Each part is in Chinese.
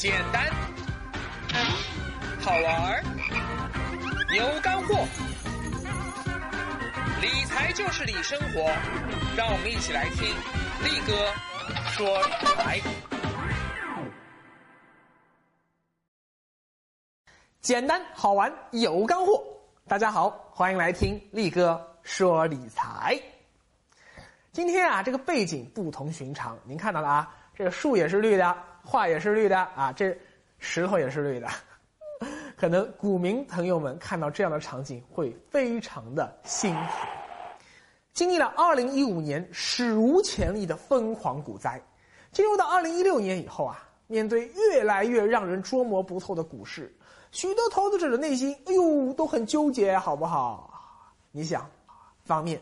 简单，好玩儿，有干货。理财就是理生活，让我们一起来听力哥说理财。简单好玩有干货，大家好，欢迎来听力哥说理财。今天啊，这个背景不同寻常，您看到了啊，这个树也是绿的，画也是绿的啊，这石头也是绿的。可能股民朋友们看到这样的场景会非常的辛苦。经历了2015年史无前例的疯狂股灾，进入到2016年以后啊，面对越来越让人捉摸不透的股市，许多投资者的内心，哎呦，都很纠结，好不好？你想，方面。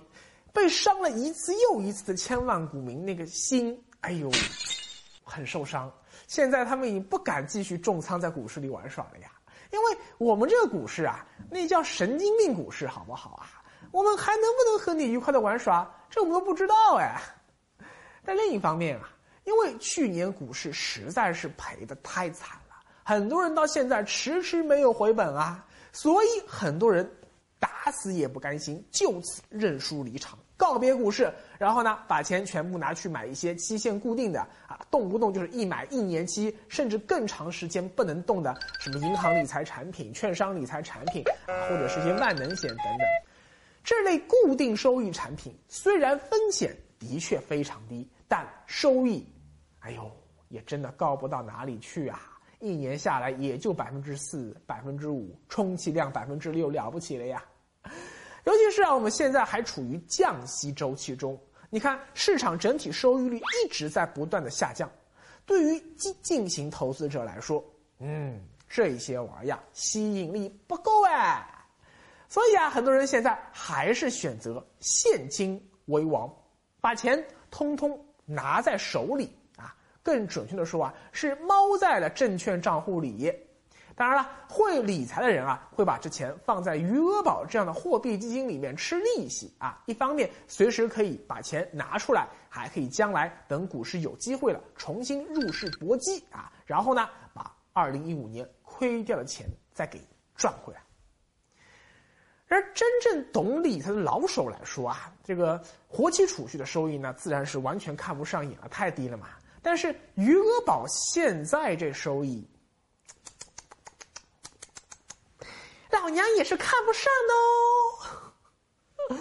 被伤了一次又一次的千万股民，那个心，哎呦，很受伤。现在他们已不敢继续重仓在股市里玩耍了呀，因为我们这个股市啊，那叫神经病股市，好不好啊？我们还能不能和你愉快的玩耍？这我们都不知道哎。但另一方面啊，因为去年股市实在是赔的太惨了，很多人到现在迟迟没有回本啊，所以很多人打死也不甘心，就此认输离场。告别股市，然后呢，把钱全部拿去买一些期限固定的啊，动不动就是一买一年期，甚至更长时间不能动的什么银行理财产品、券商理财产品啊，或者是一些万能险等等。这类固定收益产品虽然风险的确非常低，但收益，哎呦，也真的高不到哪里去啊！一年下来也就百分之四、百分之五，充其量百分之六，了不起了呀！尤其是啊，我们现在还处于降息周期中，你看市场整体收益率一直在不断的下降，对于激进型投资者来说，嗯，这些玩意儿吸引力不够哎，所以啊，很多人现在还是选择现金为王，把钱通通拿在手里啊，更准确的说啊，是猫在了证券账户里。当然了，会理财的人啊，会把这钱放在余额宝这样的货币基金里面吃利息啊。一方面随时可以把钱拿出来，还可以将来等股市有机会了重新入市搏击啊。然后呢，把二零一五年亏掉的钱再给赚回来。而真正懂理财的老手来说啊，这个活期储蓄的收益呢，自然是完全看不上眼了，太低了嘛。但是余额宝现在这收益。老娘也是看不上的哦。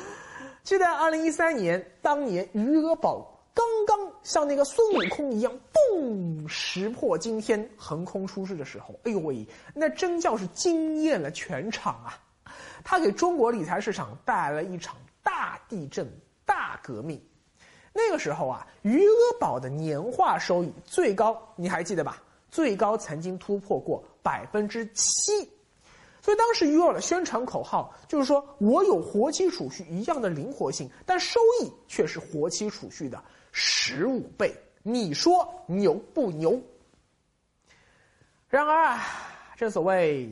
记得二零一三年，当年余额宝刚刚像那个孙悟空一样，嘣，石破惊天，横空出世的时候，哎呦喂，那真叫是惊艳了全场啊！他给中国理财市场带来了一场大地震、大革命。那个时候啊，余额宝的年化收益最高，你还记得吧？最高曾经突破过百分之七。所以当时余额宝的宣传口号就是说：“我有活期储蓄一样的灵活性，但收益却是活期储蓄的十五倍。”你说牛不牛？然而啊，正所谓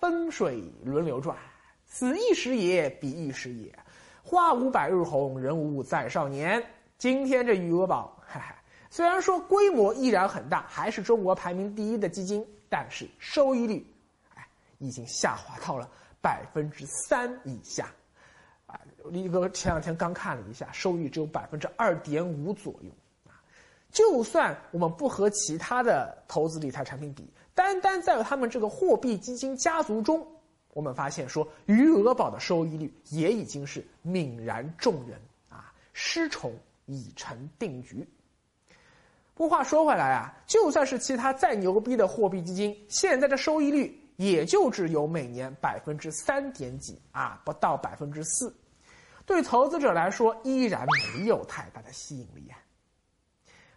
风水轮流转，此一时也，彼一时也。花无百日红，人无再少年。今天这余额宝，哈哈，虽然说规模依然很大，还是中国排名第一的基金，但是收益率。已经下滑到了百分之三以下，啊，李哥前两天刚看了一下，收益只有百分之二点五左右，啊，就算我们不和其他的投资理财产品比，单单在他们这个货币基金家族中，我们发现说余额宝的收益率也已经是泯然众人，啊，失宠已成定局。不过话说回来啊，就算是其他再牛逼的货币基金，现在的收益率。也就只有每年百分之三点几啊，不到百分之四，对投资者来说依然没有太大的吸引力啊。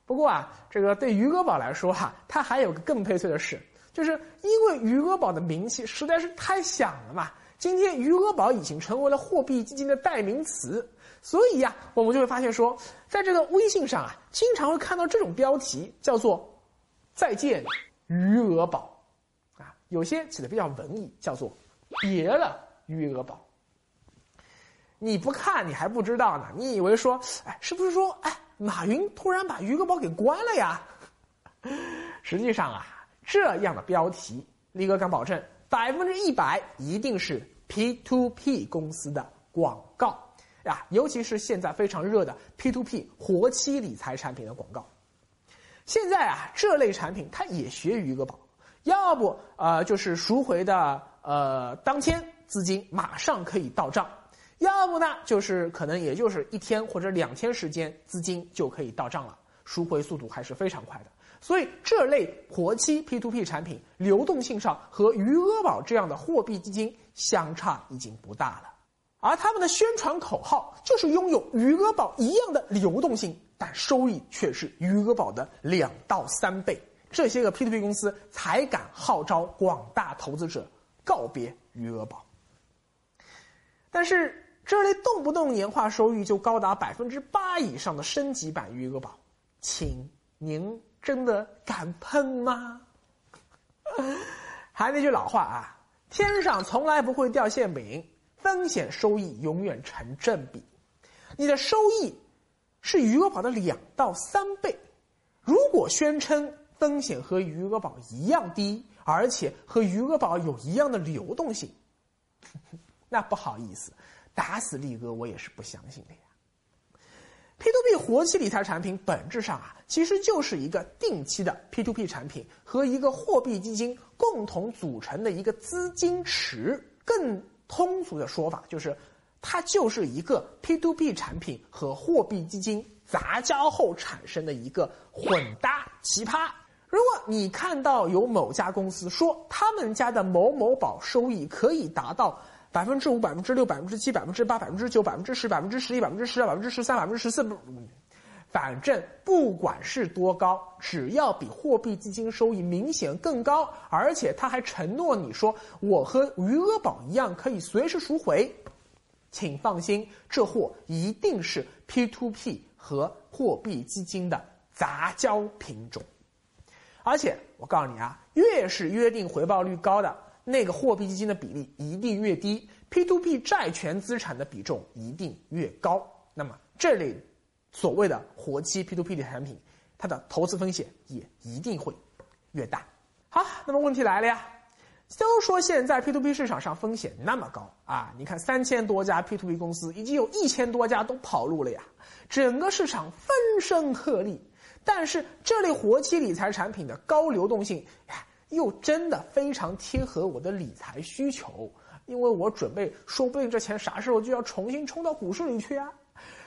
不过啊，这个对余额宝来说哈，它还有个更悲催的事，就是因为余额宝的名气实在是太响了嘛，今天余额宝已经成为了货币基金的代名词，所以呀，我们就会发现说，在这个微信上啊，经常会看到这种标题，叫做“再见余额宝”。有些起的比较文艺，叫做“别了余额宝”。你不看你还不知道呢，你以为说，哎，是不是说，哎，马云突然把余额宝给关了呀？实际上啊，这样的标题，力哥敢保证，百分之一百一定是 P to P 公司的广告呀，尤其是现在非常热的 P to P 活期理财产品的广告。现在啊，这类产品它也学余额宝，要不呃就是赎回的呃当天资金马上可以到账。要不呢，就是可能也就是一天或者两天时间，资金就可以到账了，赎回速度还是非常快的。所以这类活期 P to P 产品流动性上和余额宝这样的货币基金相差已经不大了，而他们的宣传口号就是拥有余额宝一样的流动性，但收益却是余额宝的两到三倍。这些个 P to P 公司才敢号召广大投资者告别余额宝，但是。这类动不动年化收益就高达百分之八以上的升级版余额宝，请，您真的敢碰吗？还那句老话啊，天上从来不会掉馅饼，风险收益永远成正比。你的收益是余额宝的两到三倍，如果宣称风险和余额宝一样低，而且和余额宝有一样的流动性，那不好意思。打死力哥，我也是不相信的呀。P to P 活期理财产品本质上啊，其实就是一个定期的 P to P 产品和一个货币基金共同组成的一个资金池。更通俗的说法就是，它就是一个 P to P 产品和货币基金杂交后产生的一个混搭奇葩。如果你看到有某家公司说他们家的某某宝收益可以达到。百分之五、百分之六、百分之七、百分之八、百分之九、百分之十、百分之十一、百分之十二、百分之十三、百分之十四，反正不管是多高，只要比货币基金收益明显更高，而且他还承诺你说我和余额宝一样可以随时赎回，请放心，这货一定是 P to P 和货币基金的杂交品种，而且我告诉你啊，越是约定回报率高的。那个货币基金的比例一定越低，P to P 债权资产的比重一定越高，那么这类所谓的活期 P to P 的产品，它的投资风险也一定会越大。好，那么问题来了呀，都说现在 P to P 市场上风险那么高啊，你看三千多家 P to P 公司，已经有一千多家都跑路了呀，整个市场风声鹤唳，但是这类活期理财产品的高流动性呀。又真的非常贴合我的理财需求，因为我准备，说不定这钱啥时候就要重新冲到股市里去啊！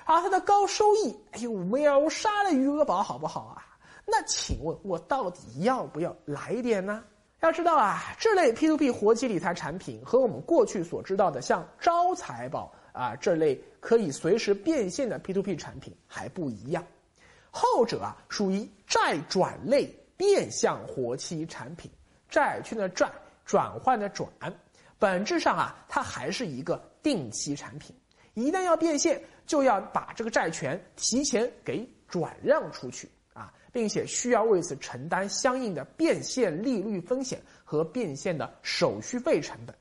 啊，它的高收益，哎呦，秒杀了余额宝，好不好啊？那请问，我到底要不要来一点呢？要知道啊，这类 P to P 活期理财产品和我们过去所知道的像招财宝啊这类可以随时变现的 P to P 产品还不一样，后者啊属于债转类。变相活期产品，债券的债转换的转，本质上啊，它还是一个定期产品。一旦要变现，就要把这个债权提前给转让出去啊，并且需要为此承担相应的变现利率风险和变现的手续费成本。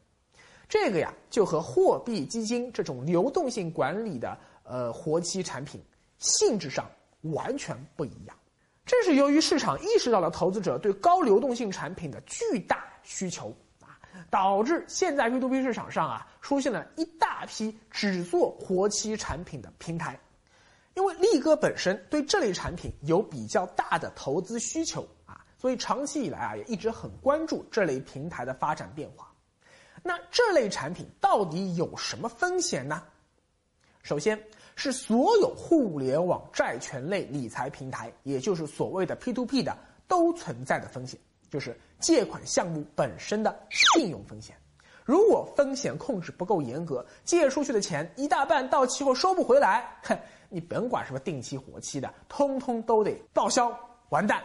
这个呀，就和货币基金这种流动性管理的呃活期产品性质上完全不一样。正是由于市场意识到了投资者对高流动性产品的巨大需求啊，导致现在 P to P 市场上啊出现了一大批只做活期产品的平台。因为力哥本身对这类产品有比较大的投资需求啊，所以长期以来啊也一直很关注这类平台的发展变化。那这类产品到底有什么风险呢？首先。是所有互联网债权类理财平台，也就是所谓的 P to P 的，都存在的风险，就是借款项目本身的信用风险。如果风险控制不够严格，借出去的钱一大半到期后收不回来，哼，你甭管什么定期活期的，通通都得报销，完蛋。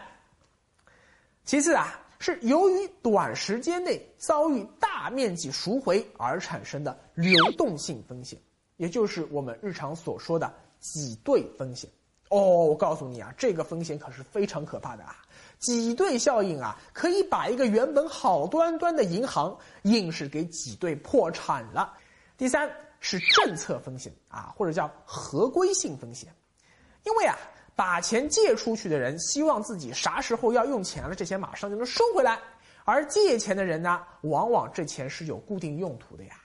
其次啊，是由于短时间内遭遇大面积赎回而产生的流动性风险。也就是我们日常所说的挤兑风险哦，我告诉你啊，这个风险可是非常可怕的啊！挤兑效应啊，可以把一个原本好端端的银行硬是给挤兑破产了。第三是政策风险啊，或者叫合规性风险，因为啊，把钱借出去的人希望自己啥时候要用钱了，这钱马上就能收回来；而借钱的人呢，往往这钱是有固定用途的呀。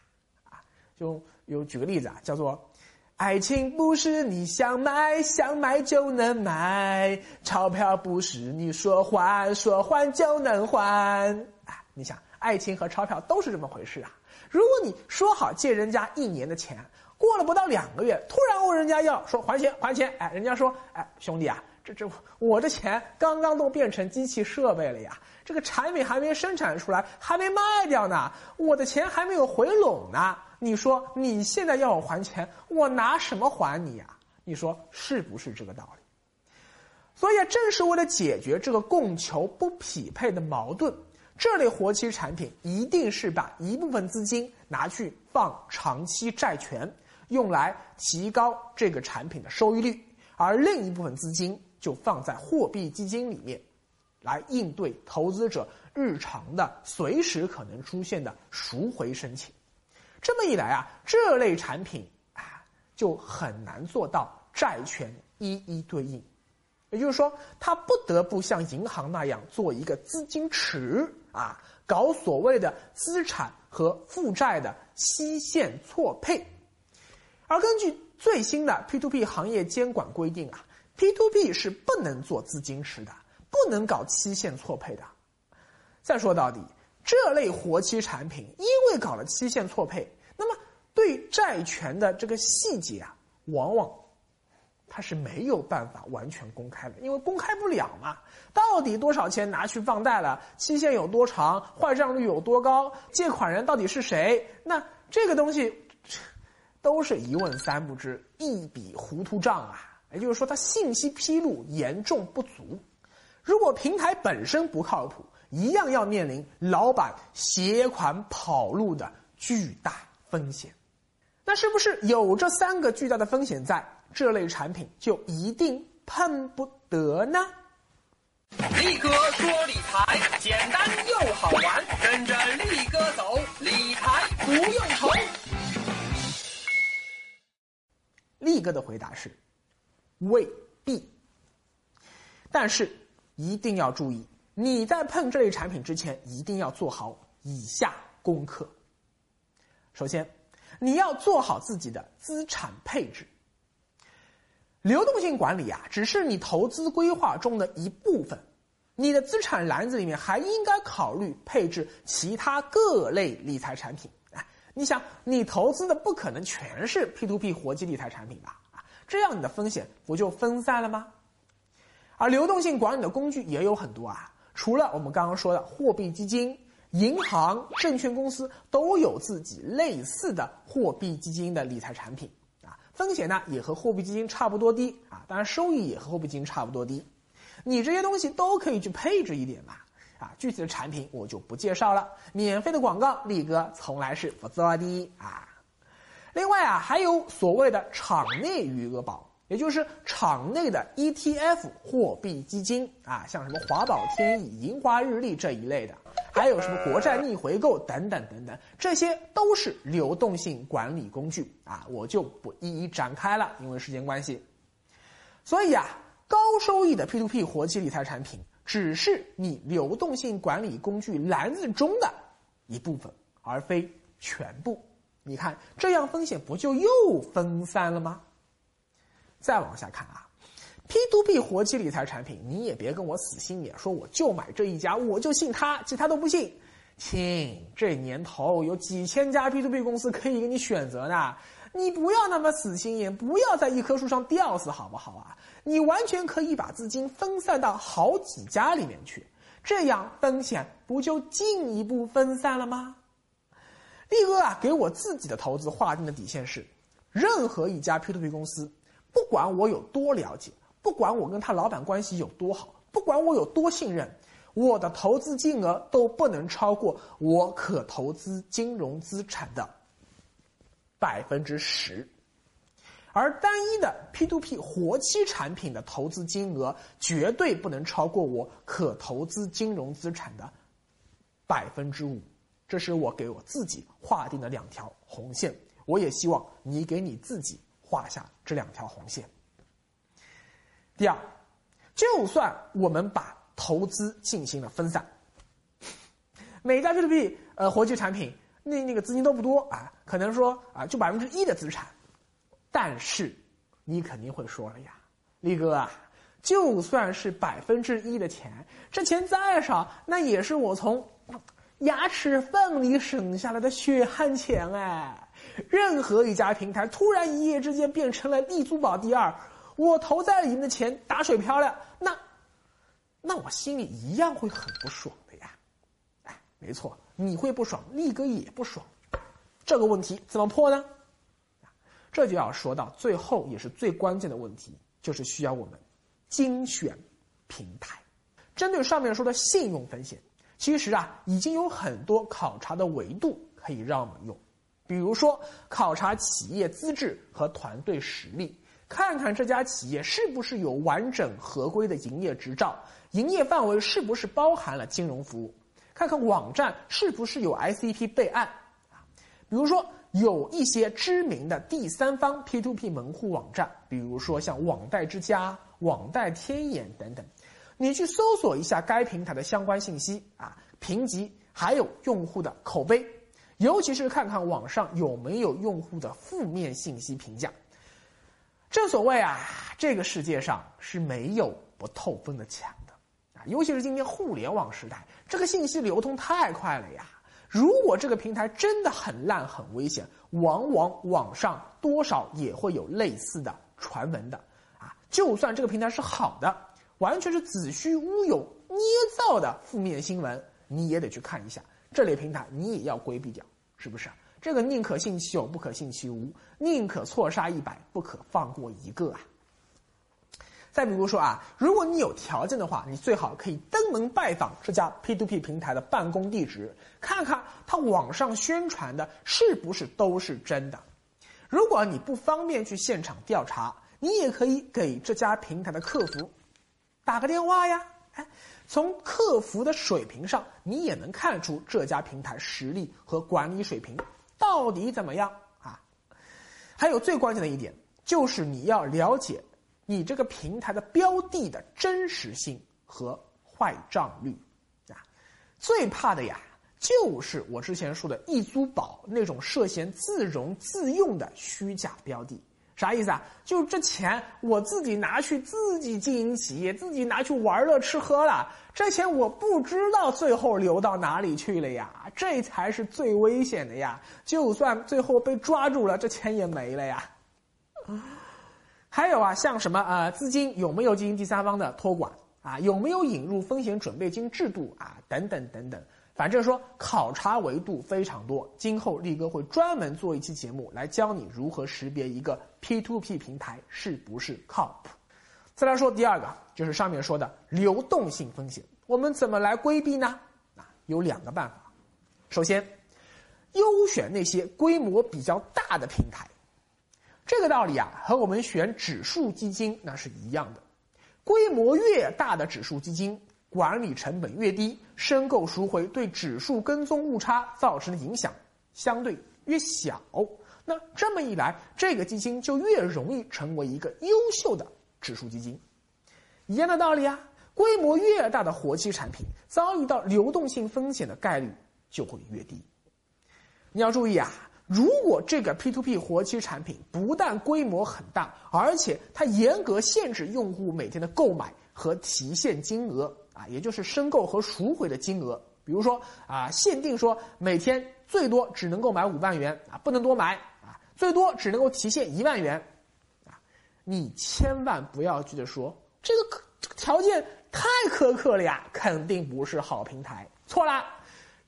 啊，就有举个例子啊，叫做。爱情不是你想买想买就能买，钞票不是你说还说还就能还。啊，你想，爱情和钞票都是这么回事啊。如果你说好借人家一年的钱，过了不到两个月，突然问人家要说还钱还钱，哎，人家说，哎，兄弟啊，这这我的钱刚刚都变成机器设备了呀，这个产品还没生产出来，还没卖掉呢，我的钱还没有回笼呢。你说你现在要我还钱，我拿什么还你呀？你说是不是这个道理？所以，正是为了解决这个供求不匹配的矛盾，这类活期产品一定是把一部分资金拿去放长期债权，用来提高这个产品的收益率，而另一部分资金就放在货币基金里面，来应对投资者日常的随时可能出现的赎回申请。这么一来啊，这类产品啊就很难做到债权一一对应，也就是说，它不得不像银行那样做一个资金池啊，搞所谓的资产和负债的期限错配。而根据最新的 P2P 行业监管规定啊，P2P 是不能做资金池的，不能搞期限错配的。再说到底。这类活期产品因为搞了期限错配，那么对债权的这个细节啊，往往它是没有办法完全公开的，因为公开不了嘛。到底多少钱拿去放贷了？期限有多长？坏账率有多高？借款人到底是谁？那这个东西都是一问三不知，一笔糊涂账啊！也就是说，它信息披露严重不足。如果平台本身不靠谱，一样要面临老板携款跑路的巨大风险，那是不是有这三个巨大的风险在，这类产品就一定碰不得呢？力哥说理财简单又好玩，跟着力哥走，理财不用愁。力哥的回答是：未必，但是一定要注意。你在碰这类产品之前，一定要做好以下功课。首先，你要做好自己的资产配置。流动性管理啊，只是你投资规划中的一部分，你的资产篮子里面还应该考虑配置其他各类理财产品。哎，你想，你投资的不可能全是 P to P 活期理财产品吧？啊，这样你的风险不就分散了吗？而流动性管理的工具也有很多啊。除了我们刚刚说的货币基金、银行、证券公司都有自己类似的货币基金的理财产品啊，风险呢也和货币基金差不多低啊，当然收益也和货币基金差不多低。你这些东西都可以去配置一点嘛啊，具体的产品我就不介绍了，免费的广告力哥从来是不做的啊。另外啊，还有所谓的场内余额宝。也就是场内的 ETF 货币基金啊，像什么华宝天意、银华日历这一类的，还有什么国债逆回购等等等等，这些都是流动性管理工具啊，我就不一一展开了，因为时间关系。所以啊，高收益的 P2P 活期理财产品只是你流动性管理工具篮子中的一部分，而非全部。你看，这样风险不就又分散了吗？再往下看啊，P to P 活期理财产品，你也别跟我死心眼，说我就买这一家，我就信他，其他都不信。亲，这年头有几千家 P to P 公司可以给你选择呢，你不要那么死心眼，不要在一棵树上吊死，好不好啊？你完全可以把资金分散到好几家里面去，这样风险不就进一步分散了吗？力哥啊，给我自己的投资划定的底线是，任何一家 P to P 公司。不管我有多了解，不管我跟他老板关系有多好，不管我有多信任，我的投资金额都不能超过我可投资金融资产的百分之十，而单一的 P to P 活期产品的投资金额绝对不能超过我可投资金融资产的百分之五，这是我给我自己划定的两条红线，我也希望你给你自己。画下这两条红线。第二，就算我们把投资进行了分散，每家 P2P 呃活期产品那那个资金都不多啊，可能说啊就百分之一的资产，但是你肯定会说了呀，力哥啊，就算是百分之一的钱，这钱再少，那也是我从牙齿缝里省下来的血汗钱哎。任何一家平台突然一夜之间变成了丽珠宝第二，我投在里面的钱打水漂了，那，那我心里一样会很不爽的呀。哎，没错，你会不爽，力哥也不爽。这个问题怎么破呢？这就要说到最后也是最关键的问题，就是需要我们精选平台。针对上面说的信用风险，其实啊已经有很多考察的维度可以让我们用。比如说，考察企业资质和团队实力，看看这家企业是不是有完整合规的营业执照，营业范围是不是包含了金融服务，看看网站是不是有 ICP 备案啊。比如说，有一些知名的第三方 P2P 门户网站，比如说像网贷之家、网贷天眼等等，你去搜索一下该平台的相关信息啊，评级还有用户的口碑。尤其是看看网上有没有用户的负面信息评价。正所谓啊，这个世界上是没有不透风的墙的啊！尤其是今天互联网时代，这个信息流通太快了呀。如果这个平台真的很烂很危险，往往网上多少也会有类似的传闻的啊。就算这个平台是好的，完全是子虚乌有、捏造的负面新闻，你也得去看一下。这类平台你也要规避掉。是不是这个宁可信其有，不可信其无；宁可错杀一百，不可放过一个啊！再比如说啊，如果你有条件的话，你最好可以登门拜访这家 P to P 平台的办公地址，看看他网上宣传的是不是都是真的。如果你不方便去现场调查，你也可以给这家平台的客服打个电话呀。哎。从客服的水平上，你也能看出这家平台实力和管理水平到底怎么样啊？还有最关键的一点，就是你要了解你这个平台的标的的真实性和坏账率啊。最怕的呀，就是我之前说的易租宝那种涉嫌自融自用的虚假标的。啥意思啊？就这钱我自己拿去自己经营企业，自己拿去玩乐吃喝了。这钱我不知道最后流到哪里去了呀，这才是最危险的呀！就算最后被抓住了，这钱也没了呀。还有啊，像什么呃，资金有没有进行第三方的托管啊？有没有引入风险准备金制度啊？等等等等。反正说考察维度非常多，今后力哥会专门做一期节目来教你如何识别一个 P2P 平台是不是靠谱。再来说第二个，就是上面说的流动性风险，我们怎么来规避呢？啊，有两个办法。首先，优选那些规模比较大的平台，这个道理啊，和我们选指数基金那是一样的。规模越大的指数基金，管理成本越低，申购赎回对指数跟踪误差造成的影响相对越小。那这么一来，这个基金就越容易成为一个优秀的。指数基金，一样的道理啊。规模越大的活期产品，遭遇到流动性风险的概率就会越低。你要注意啊，如果这个 P2P 活期产品不但规模很大，而且它严格限制用户每天的购买和提现金额啊，也就是申购和赎回的金额。比如说啊，限定说每天最多只能购买五万元啊，不能多买啊，最多只能够提现一万元。啊你千万不要觉得说这个这个条件太苛刻了呀，肯定不是好平台。错了，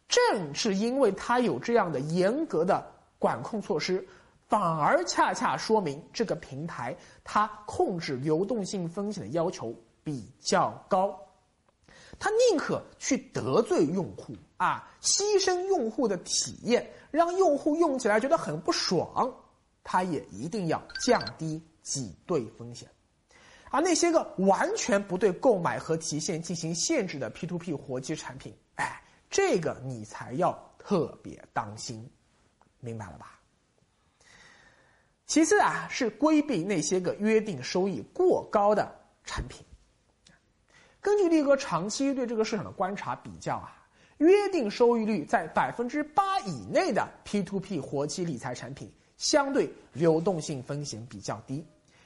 正是因为它有这样的严格的管控措施，反而恰恰说明这个平台它控制流动性风险的要求比较高。他宁可去得罪用户啊，牺牲用户的体验，让用户用起来觉得很不爽，他也一定要降低。挤兑风险，而那些个完全不对购买和提现进行限制的 P2P 活期产品，哎，这个你才要特别当心，明白了吧？其次啊，是规避那些个约定收益过高的产品。根据力哥长期对这个市场的观察比较啊，约定收益率在百分之八以内的 P to P 活期理财产品，相对流动性风险比较低，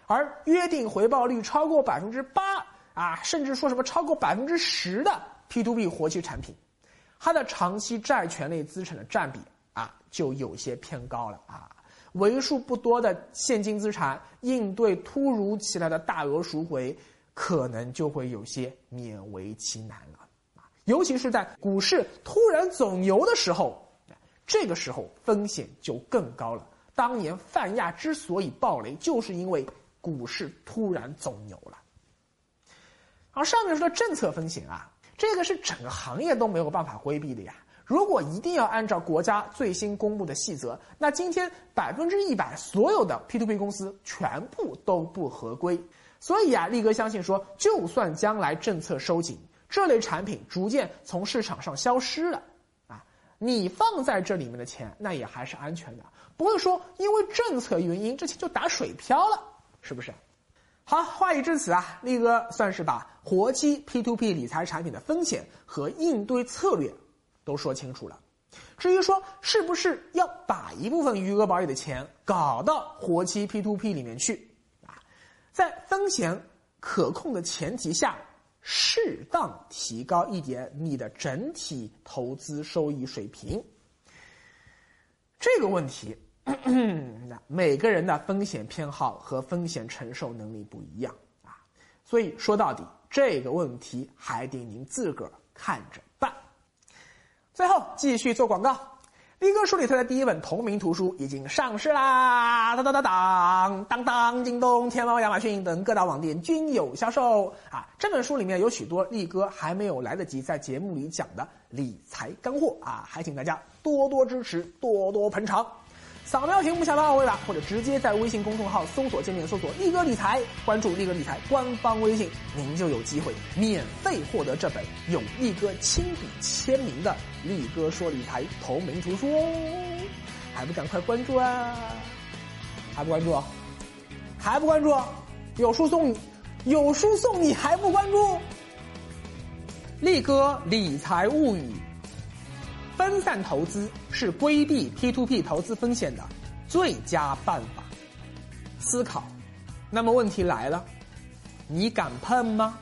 而约定回报率超过百分之八啊，甚至说什么超过百分之十的 P to P 活期产品，它的长期债权类资产的占比啊，就有些偏高了啊。为数不多的现金资产应对突如其来的大额赎回，可能就会有些勉为其难了啊！尤其是在股市突然走牛的时候，这个时候风险就更高了。当年泛亚之所以暴雷，就是因为股市突然走牛了。而上面说的政策风险啊，这个是整个行业都没有办法规避的呀。如果一定要按照国家最新公布的细则，那今天百分之一百所有的 P to P 公司全部都不合规。所以啊，力哥相信说，就算将来政策收紧，这类产品逐渐从市场上消失了，啊，你放在这里面的钱，那也还是安全的，不会说因为政策原因这钱就打水漂了，是不是？好，话已至此啊，力哥算是把活期 P to P 理财产品的风险和应对策略。都说清楚了，至于说是不是要把一部分余额宝里的钱搞到活期 P to P 里面去，在风险可控的前提下，适当提高一点你的整体投资收益水平。这个问题，那 每个人的风险偏好和风险承受能力不一样啊，所以说到底这个问题还得您自个儿看着办。最后继续做广告，力哥书里推的第一本同名图书已经上市啦！当当当当当当，京东、天猫、亚马逊等各大网店均有销售啊！这本书里面有许多力哥还没有来得及在节目里讲的理财干货啊，还请大家多多支持，多多捧场。扫描屏幕下方二维码，或者直接在微信公众号搜索界面搜索“力哥理财”，关注力哥理财官方微信，您就有机会免费获得这本有力哥亲笔签名的《力哥说理财》同名图书哦！还不赶快关注啊？还不关注？还不关注？有书送你，有书送你还不关注？力哥理财物语。分散投资是规避 P to P 投资风险的最佳办法。思考，那么问题来了，你敢碰吗？